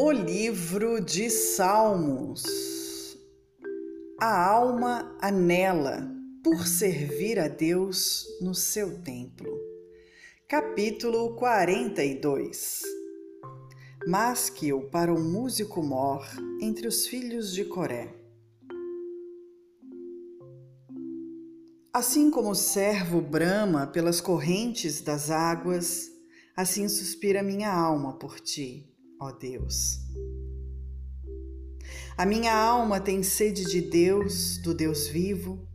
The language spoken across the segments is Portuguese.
O livro de Salmos. A alma anela por servir a Deus no seu templo. Capítulo 42. Masquil para o músico mor entre os filhos de Coré. Assim como o servo brama pelas correntes das águas, assim suspira minha alma por ti ó Deus. A minha alma tem sede de Deus, do Deus vivo.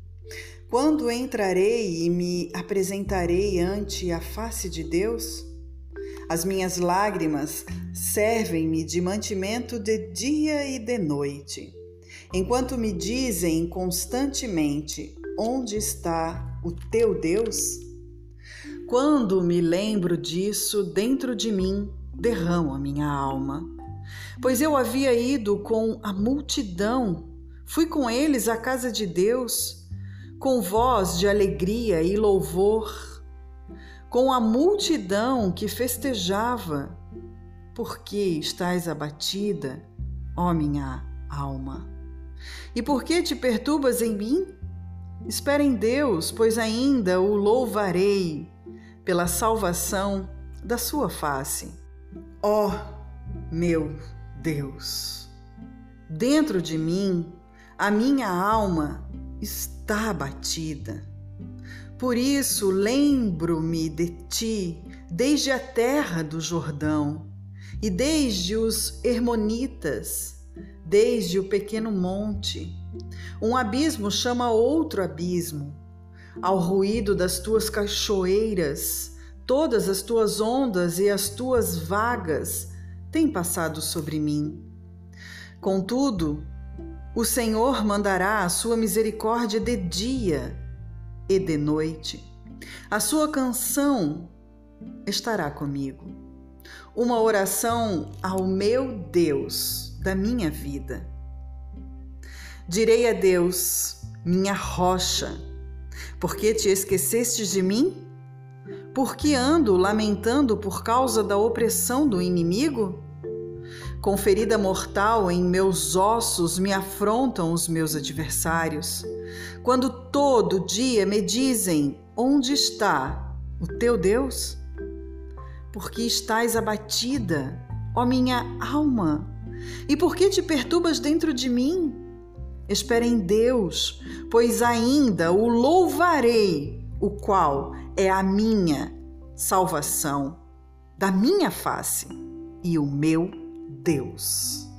Quando entrarei e me apresentarei ante a face de Deus? As minhas lágrimas servem-me de mantimento de dia e de noite, enquanto me dizem constantemente: Onde está o teu Deus? Quando me lembro disso dentro de mim, derramo a minha alma. Pois eu havia ido com a multidão, fui com eles à casa de Deus, com voz de alegria e louvor, com a multidão que festejava. Por que estás abatida, ó minha alma? E por que te perturbas em mim? Espera em Deus, pois ainda o louvarei pela salvação da sua face. Ó oh, meu Deus, dentro de mim a minha alma está abatida. Por isso lembro-me de ti desde a terra do Jordão e desde os Hermonitas, desde o pequeno monte. Um abismo chama outro abismo. Ao ruído das tuas cachoeiras, Todas as tuas ondas e as tuas vagas têm passado sobre mim. Contudo, o Senhor mandará a sua misericórdia de dia e de noite. A sua canção estará comigo. Uma oração ao meu Deus da minha vida. Direi a Deus, minha rocha, porque te esquecestes de mim? Por que ando lamentando por causa da opressão do inimigo? Com ferida mortal em meus ossos me afrontam os meus adversários. Quando todo dia me dizem: Onde está o teu Deus? Porque estás abatida, ó minha alma? E por que te perturbas dentro de mim? Espera em Deus, pois ainda o louvarei o qual é a minha salvação, da minha face e o meu Deus.